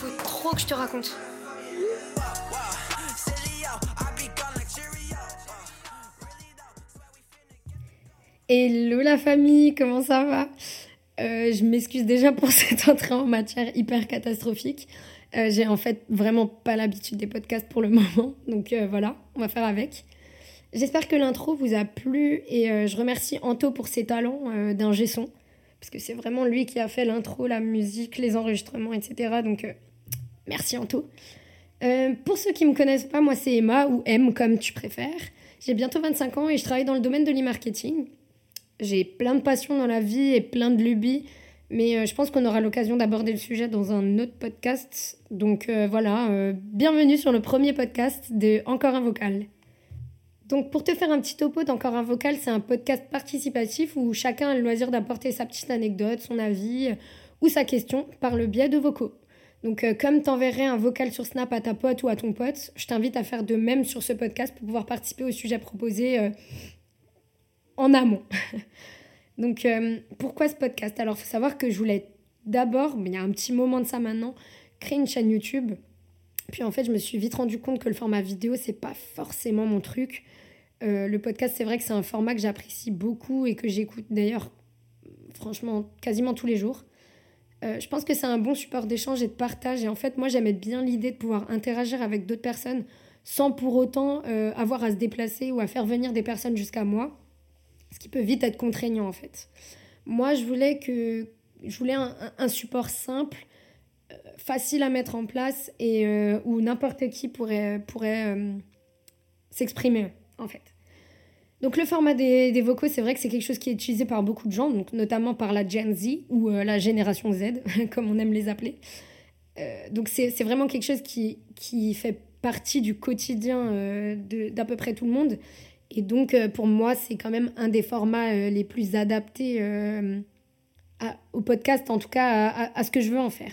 faut trop que je te raconte. Hello la famille, comment ça va? Euh, Je m'excuse déjà pour cette entrée en matière hyper catastrophique. Euh, j'ai en fait vraiment pas l'habitude des podcasts pour le moment, donc euh, voilà, on va faire avec. J'espère que l'intro vous a plu et je remercie Anto pour ses talents d'un son, parce que c'est vraiment lui qui a fait l'intro, la musique, les enregistrements, etc. Donc merci Anto. pour ceux qui me connaissent pas, moi c'est Emma ou M comme tu préfères. J'ai bientôt 25 ans et je travaille dans le domaine de l'e-marketing. J'ai plein de passions dans la vie et plein de lubies, mais euh, je pense qu'on aura l'occasion d'aborder le sujet dans un autre podcast. Donc euh, voilà, euh, bienvenue sur le premier podcast de Encore un vocal. Donc pour te faire un petit topo d'Encore un vocal, c'est un podcast participatif où chacun a le loisir d'apporter sa petite anecdote, son avis ou sa question par le biais de vocaux. Donc comme t'enverrais un vocal sur Snap à ta pote ou à ton pote, je t'invite à faire de même sur ce podcast pour pouvoir participer au sujet proposé en amont. Donc, euh, pourquoi ce podcast? Alors, faut savoir que je voulais d'abord, mais il y a un petit moment de ça maintenant, créer une chaîne YouTube. Puis en fait, je me suis vite rendu compte que le format vidéo, c'est pas forcément mon truc. Euh, le podcast, c'est vrai que c'est un format que j'apprécie beaucoup et que j'écoute d'ailleurs, franchement, quasiment tous les jours. Euh, je pense que c'est un bon support d'échange et de partage. Et en fait, moi, j'aimais bien l'idée de pouvoir interagir avec d'autres personnes sans pour autant avoir à se déplacer ou à faire venir des personnes jusqu'à moi ce qui peut vite être contraignant en fait. Moi, je voulais que je voulais un, support simple, euh, facile à mettre en place et euh, où n'importe qui pourrait pourrait euh, s'exprimer en fait. Donc le format des, vocaux, c'est vrai que c'est quelque chose qui est utilisé par beaucoup de gens, donc notamment par la Gen Z ou la génération Z, comme on aime les appeler. donc c'est vraiment quelque chose qui, qui fait partie du quotidien d'à peu près tout le monde et donc, euh, pour moi, c'est quand même un des formats euh, les plus adaptés euh, au podcast, en tout cas à, ce que je veux en faire.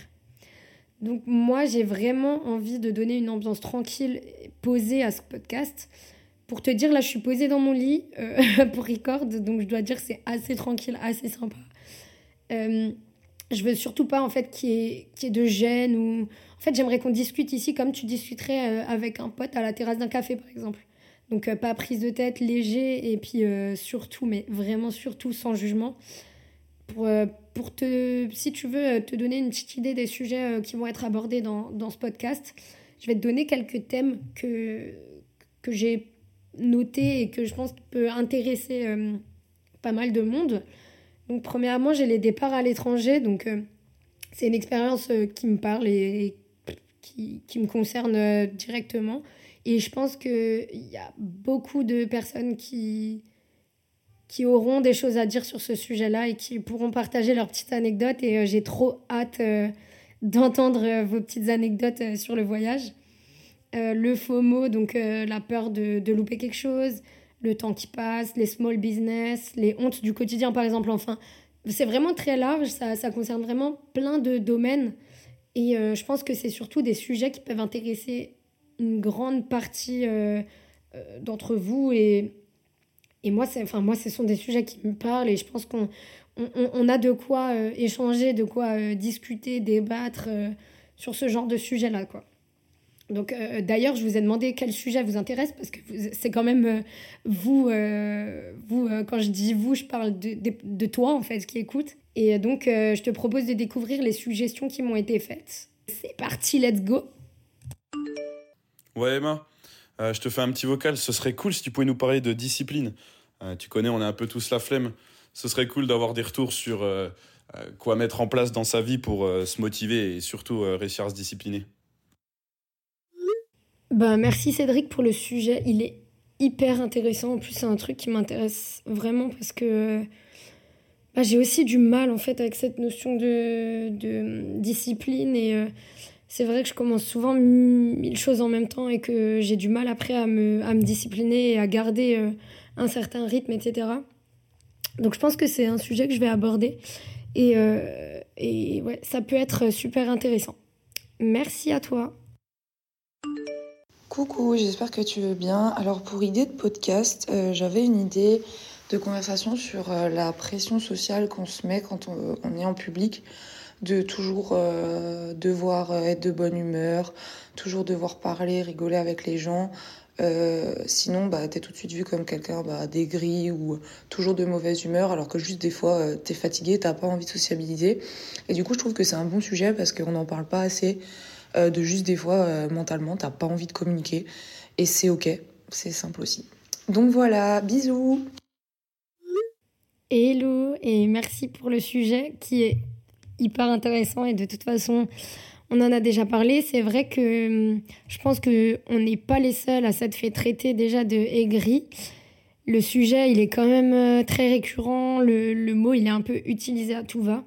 Donc, moi, j'ai vraiment envie de donner une ambiance tranquille, posée à ce podcast. Pour te dire, là, je suis posée dans mon lit pour record, donc je dois dire c'est assez tranquille, assez sympa. je veux surtout pas, en fait, qu'il y, ait de gêne ou... En fait, j'aimerais qu'on discute ici comme tu discuterais avec un pote à la terrasse d'un café, par exemple. Donc euh, pas prise de tête, léger et puis euh, surtout, mais vraiment surtout sans jugement. Euh, si tu veux te donner une petite idée des sujets qui vont être abordés dans, ce podcast, je vais te donner quelques thèmes que j'ai notés et que je pense peut intéresser pas mal de monde. Donc premièrement, j'ai les départs à l'étranger. Donc c'est une expérience qui me parle et, qui, qui, me concerne directement. Et je pense qu'il y a beaucoup de personnes qui, qui auront des choses à dire sur ce sujet-là et qui pourront partager leurs petites anecdotes. Et euh, j'ai trop hâte euh, d'entendre euh, vos petites anecdotes sur le voyage. Le FOMO, donc la peur de, de, louper quelque chose, le temps qui passe, les small business, les hontes du quotidien par exemple. Enfin, c'est vraiment très large, ça, ça, concerne vraiment plein de domaines. Et je pense que c'est surtout des sujets qui peuvent intéresser une grande partie euh, euh, d'entre vous et, et moi, enfin, moi, ce sont des sujets qui me parlent et je pense qu'on on, a de quoi euh, échanger, de quoi discuter, débattre sur ce genre de sujet-là, quoi. Donc, d'ailleurs, je vous ai demandé quel sujet vous intéresse parce que c'est quand même vous, vous quand je dis vous, je parle de, de, de, toi, en fait, qui écoute. Et donc, je te propose de découvrir les suggestions qui m'ont été faites. C'est parti, let's go! Ouais, Emma, euh, je te fais un petit vocal. Ce serait cool si tu pouvais nous parler de discipline. Euh, tu connais, on a un peu tous la flemme. Ce serait cool d'avoir des retours sur euh, quoi mettre en place dans sa vie pour se motiver et surtout réussir à se discipliner. Ben, merci Cédric pour le sujet. Il est hyper intéressant. En plus, c'est un truc qui m'intéresse vraiment parce que bah, j'ai aussi du mal en fait avec cette notion de, de discipline et c'est vrai que je commence souvent mille choses en même temps et que j'ai du mal après à me, à me discipliner et à garder euh, un certain rythme, etc. Donc je pense que c'est un sujet que je vais aborder et, euh, et ouais, ça peut être super intéressant. Merci à toi. Coucou, j'espère que tu veux bien. Alors pour idée de podcast, euh, j'avais une idée de conversation sur la pression sociale qu'on se met quand on, est en public de toujours euh, devoir être de bonne humeur, toujours devoir parler, rigoler avec les gens. Euh, sinon, bah, t'es tout de suite vu comme quelqu'un bah, ou toujours de mauvaise humeur, alors que juste des fois, euh, t'es fatigué, t'as pas envie de sociabiliser. Et du coup, je trouve que c'est un bon sujet parce qu'on n'en parle pas assez euh, de juste des fois, mentalement, t'as pas envie de communiquer. Et c'est ok, c'est simple aussi. Donc voilà, bisous Hello et merci pour le sujet qui est hyper intéressant et de toute façon on en a déjà parlé. C'est vrai que hum, je pense que on n'est pas les seuls à s'être fait traiter déjà de aigri. Le sujet, il est quand même euh, très récurrent. Le, le mot, il est un peu utilisé à tout va.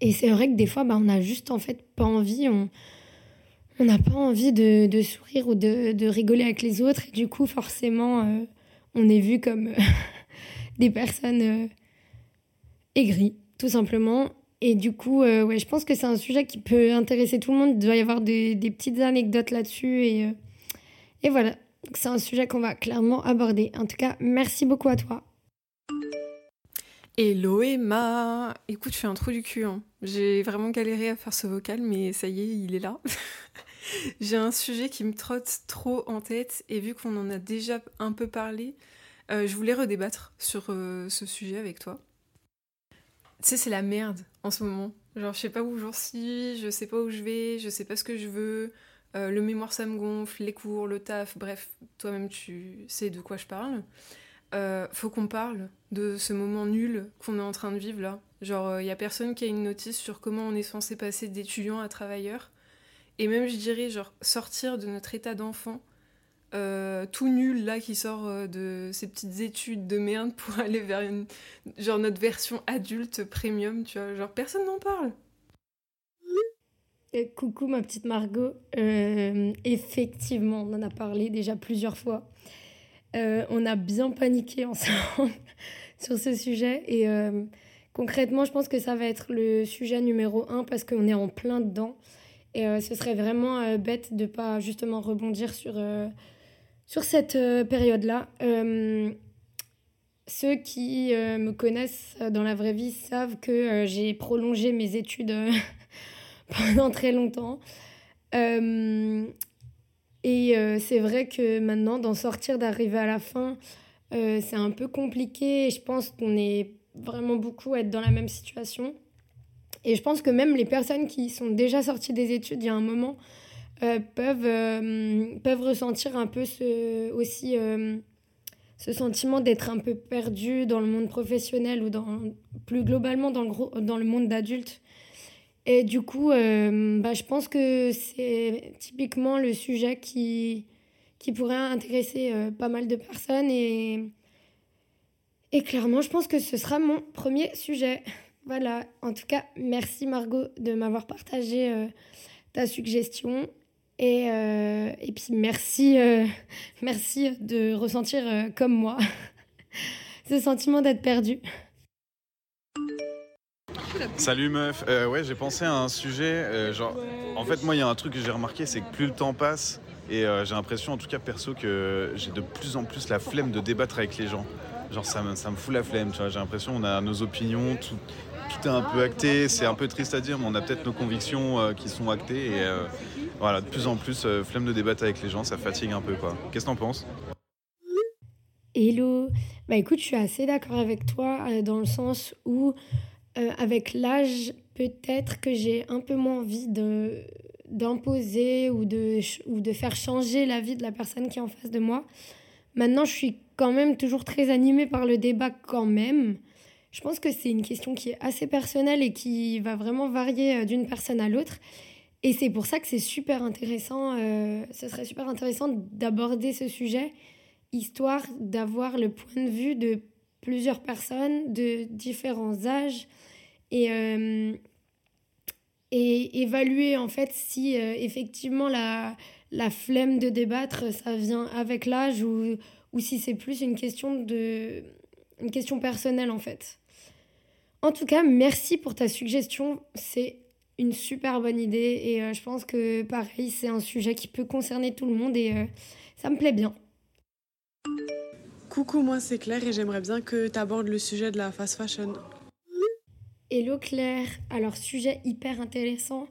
Et c'est vrai que des fois, bah, on a juste en fait pas envie. On n'a pas envie de, sourire ou de, de, rigoler avec les autres. Et du coup, forcément, euh, on est vu comme des personnes euh, aigries, tout simplement. Et du coup, euh, ouais, je pense que c'est un sujet qui peut intéresser tout le monde. Il doit y avoir des, des petites anecdotes là-dessus. Et, euh, et voilà, c'est un sujet qu'on va clairement aborder. En tout cas, merci beaucoup à toi. Hello Emma Écoute, je fais un trou du cul. Hein. J'ai vraiment galéré à faire ce vocal, mais ça y est, il est là. J'ai un sujet qui me trotte trop en tête, et vu qu'on en a déjà un peu parlé, euh, je voulais redébattre sur euh, ce sujet avec toi. Tu sais, c'est la merde en ce moment. Genre, je sais pas où j'en suis, je sais pas où je vais, je sais pas ce que je veux. Euh, le mémoire, ça me gonfle, les cours, le taf, bref, toi-même, tu sais de quoi je parle. Euh, faut qu'on parle de ce moment nul qu'on est en train de vivre là. Genre, il y a personne qui a une notice sur comment on est censé passer d'étudiant à travailleur. Et même, je dirais, genre, sortir de notre état d'enfant euh, tout nul là qui sort euh, de ces petites études de merde pour aller vers une genre notre version adulte premium, tu vois, genre personne n'en parle. Coucou ma petite Margot, euh, effectivement on en a parlé déjà plusieurs fois. On a bien paniqué ensemble sur ce sujet et concrètement je pense que ça va être le sujet numéro un parce qu'on est en plein dedans et ce serait vraiment bête de pas justement rebondir sur sur cette euh, période-là. Euh, ceux qui euh, me connaissent dans la vraie vie savent que j'ai prolongé mes études pendant très longtemps. Et c'est vrai que maintenant, d'en sortir, d'arriver à la fin, c'est un peu compliqué. Je pense qu'on est vraiment beaucoup à être dans la même situation. Et je pense que même les personnes qui sont déjà sorties des études il y a un moment, euh, peuvent, euh, peuvent ressentir un peu ce, aussi euh, ce sentiment d'être un peu perdu dans le monde professionnel ou dans, plus globalement dans le, dans le monde d'adulte. Et du coup, bah, je pense que c'est typiquement le sujet qui, qui pourrait intéresser pas mal de personnes. Et, et clairement, je pense que ce sera mon premier sujet. Voilà, en tout cas, merci Margot de m'avoir partagé ta suggestion. Et, euh, et puis merci, euh, merci de ressentir euh, comme moi ce sentiment d'être perdu. Salut meuf, ouais j'ai pensé à un sujet, genre en fait moi il y a un truc que j'ai remarqué c'est que plus le temps passe et j'ai l'impression en tout cas perso que j'ai de plus en plus la flemme de débattre avec les gens. Genre ça me, ça me fout la flemme, tu vois, j'ai l'impression qu'on a nos opinions, tout, tout est un peu acté, c'est un peu triste à dire mais on a peut-être nos convictions qui sont actées et voilà, de plus en plus, euh, flemme de débattre avec les gens, ça fatigue un peu quoi. Qu'est-ce que t'en penses? Hello Bah écoute, je suis assez d'accord avec toi euh, dans le sens où euh, avec l'âge, peut-être que j'ai un peu moins envie de d'imposer ou de, ou de faire changer la vie de la personne qui est en face de moi. Maintenant, je suis quand même toujours très animée par le débat quand même. Je pense que c'est une question qui est assez personnelle et qui va vraiment varier d'une personne à l'autre. Et c'est pour ça que c'est super intéressant, euh, ce serait super intéressant d'aborder ce sujet, histoire d'avoir le point de vue de plusieurs personnes de différents âges et, euh, et évaluer en fait si euh, effectivement la, la flemme de débattre, ça vient avec l'âge ou, ou si c'est plus une question, de, une question personnelle en fait. En tout cas, merci pour ta suggestion, c'est une super bonne idée et euh, je pense que pareil, c'est un sujet qui peut concerner tout le monde et ça me plaît bien. Coucou, moi c'est Claire et j'aimerais bien que tu abordes le sujet de la fast fashion. Hello Claire, alors sujet hyper intéressant.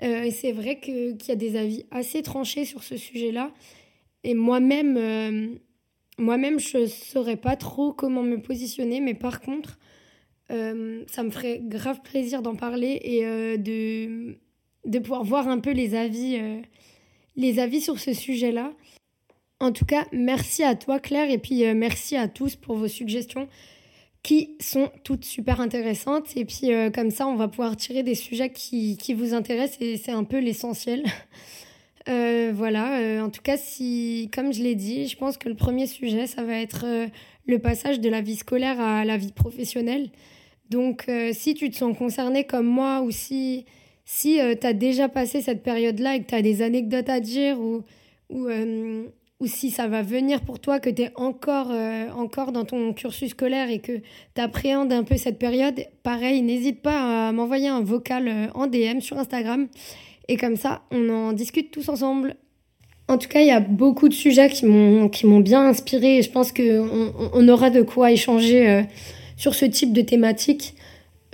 et c'est vrai qu'il y a des avis assez tranchés sur ce sujet-là. Et moi-même, moi-même, je ne saurais pas trop comment me positionner, mais par contre, euh, ça me ferait grave plaisir d'en parler et euh, de, de pouvoir voir un peu les avis, euh, les avis sur ce sujet-là. En tout cas, merci à toi Claire et puis merci à tous pour vos suggestions qui sont toutes super intéressantes. Et puis comme ça, on va pouvoir tirer des sujets qui, qui vous intéressent et c'est un peu l'essentiel. Euh, voilà, euh, en tout cas, si, comme je l'ai dit, je pense que le premier sujet, ça va être euh, le passage de la vie scolaire à la vie professionnelle. Donc, si tu te sens concerné comme moi ou si, si tu as déjà passé cette période-là et que tu as des anecdotes à dire ou, ou, ou si ça va venir pour toi, que tu es encore, encore dans ton cursus scolaire et que tu appréhendes un peu cette période, pareil, n'hésite pas à m'envoyer un vocal en DM sur Instagram et comme ça, on en discute tous ensemble. En tout cas, il y a beaucoup de sujets qui m'ont bien inspiré je pense qu'on on aura de quoi échanger euh, sur ce type de thématique.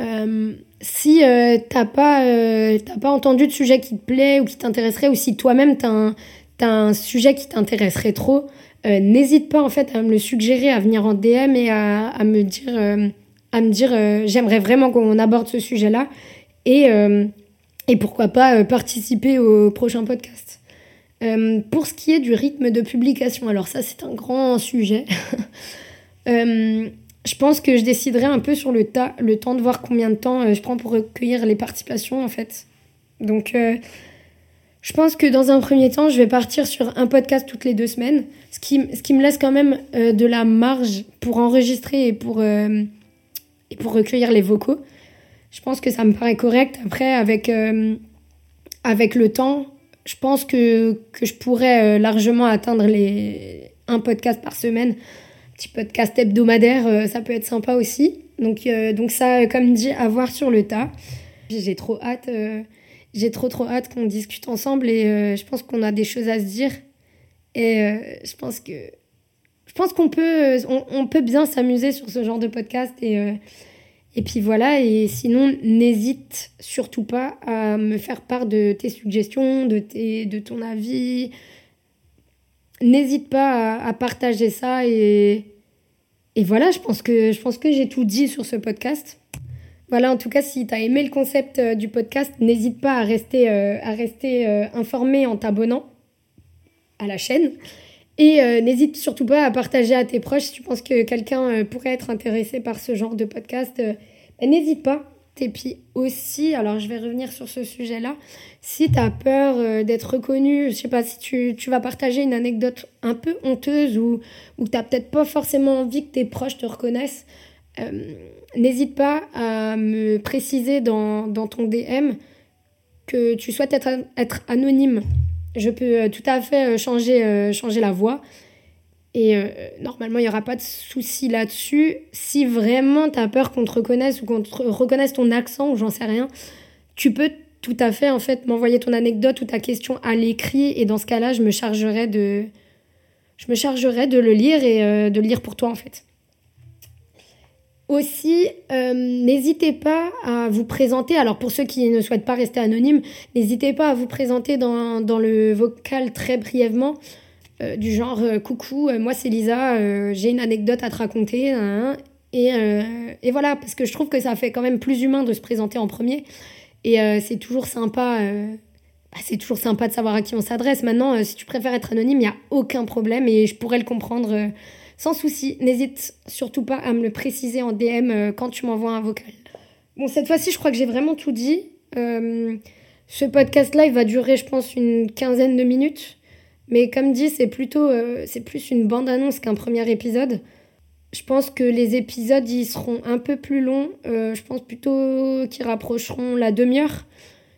Euh, si euh, t'as pas euh, pas entendu de sujet qui te plaît ou qui t'intéresserait ou si toi-même t'as un un sujet qui t'intéresserait trop, n'hésite pas en fait à me le suggérer, à venir en DM et à, à me dire à me dire j'aimerais vraiment qu'on aborde ce sujet-là et et pourquoi pas euh, participer au prochain podcast. Euh, pour ce qui est du rythme de publication, alors ça c'est un grand sujet. Euh, je pense que je déciderai un peu sur le tas, le temps de voir combien de temps je prends pour recueillir les participations en fait. Donc je pense que dans un premier temps, je vais partir sur un podcast toutes les deux semaines, ce qui, ce qui me laisse quand même de la marge pour enregistrer et pour, et pour recueillir les vocaux. Je pense que ça me paraît correct. Après, avec, euh, avec le temps, je pense que, que je pourrais euh, largement atteindre les, un podcast par semaine. Un petit podcast hebdomadaire, euh, ça peut être sympa aussi. Donc, donc ça, comme dit, à voir sur le tas. J'ai trop hâte, j'ai trop trop hâte qu'on discute ensemble et je pense qu'on a des choses à se dire. Et je pense que je pense qu'on peut, on, on, peut bien s'amuser sur ce genre de podcast et et puis voilà, et sinon, n'hésite surtout pas à me faire part de tes suggestions, de, tes, de ton avis. N'hésite pas à, partager ça. Et, et voilà, je pense que, je pense que j'ai tout dit sur ce podcast. Voilà, en tout cas, si tu as aimé le concept euh, du podcast, n'hésite pas à rester, euh, à rester euh, informé en t'abonnant à la chaîne. Et n'hésite surtout pas à partager à tes proches si tu penses que quelqu'un pourrait être intéressé par ce genre de podcast n'hésite pas. Et puis aussi, alors je vais revenir sur ce sujet-là, si tu as peur d'être reconnu, je sais pas, si tu, tu, vas partager une anecdote un peu honteuse ou, ou tu n'as peut-être pas forcément envie que tes proches te reconnaissent, n'hésite pas à me préciser dans, dans, ton DM que tu souhaites être, être anonyme. Je peux euh, tout à fait changer, changer la voix. Et euh, normalement, il n'y aura pas de souci là-dessus. Si vraiment tu as peur qu'on te reconnaisse ou qu'on reconnaisse ton accent ou j'en sais rien, tu peux tout à fait en fait m'envoyer ton anecdote ou ta question à l'écrit et dans ce cas-là, je me chargerai de je me chargerai de le lire et euh, de le lire pour toi en fait. Aussi, euh, n'hésitez pas à vous présenter. Alors pour ceux qui ne souhaitent pas rester anonymes, n'hésitez pas à vous présenter dans, dans le vocal très brièvement. Euh, du genre euh, coucou, moi c'est Lisa, j'ai une anecdote à te raconter. Hein, et, et, voilà, parce que je trouve que ça fait quand même plus humain de se présenter en premier. Et c'est toujours sympa. Bah, c'est toujours sympa de savoir à qui on s'adresse. Maintenant, si tu préfères être anonyme, il n'y a aucun problème et je pourrais le comprendre sans souci. N'hésite surtout pas à me le préciser en DM quand tu m'envoies un vocal. Bon, cette fois-ci, je crois que j'ai vraiment tout dit. ce podcast-là, il va durer, je pense, une quinzaine de minutes. Mais comme dit, c'est plutôt, euh, c'est plus une bande-annonce qu'un premier épisode. Je pense que les épisodes, ils seront un peu plus longs. Euh, je pense plutôt qu'ils rapprocheront la demi-heure.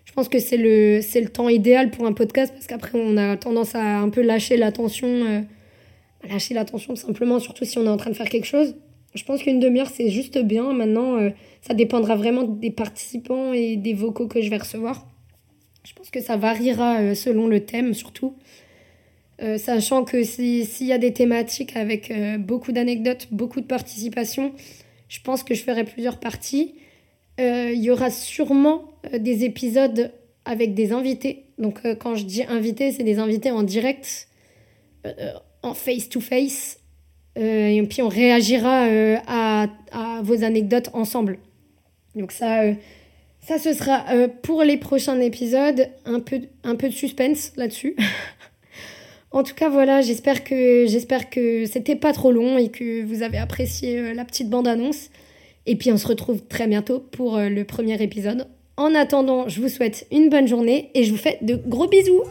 Je pense que c'est le, c'est le temps idéal pour un podcast parce qu'après, on a tendance à un peu lâcher l'attention. Euh, lâcher l'attention simplement, surtout si on est en train de faire quelque chose. Je pense qu'une demi-heure, c'est juste bien. Maintenant, ça dépendra vraiment des participants et des vocaux que je vais recevoir. Je pense que ça variera selon le thème, surtout. Euh, sachant que s'il y a des thématiques avec euh, beaucoup d'anecdotes, beaucoup de participation, je pense que je ferai plusieurs parties. il y aura sûrement des épisodes avec des invités. Donc quand je dis invités, c'est des invités en direct, en face-to-face. et puis on réagira à, à, vos anecdotes ensemble. Donc ça, ça ce sera pour les prochains épisodes. Un peu, un peu de suspense là-dessus. En tout cas, voilà, j'espère que j'espère que c'était pas trop long et que vous avez apprécié euh, la petite bande-annonce. Et puis on se retrouve très bientôt pour euh, le premier épisode. En attendant, je vous souhaite une bonne journée et je vous fais de gros bisous.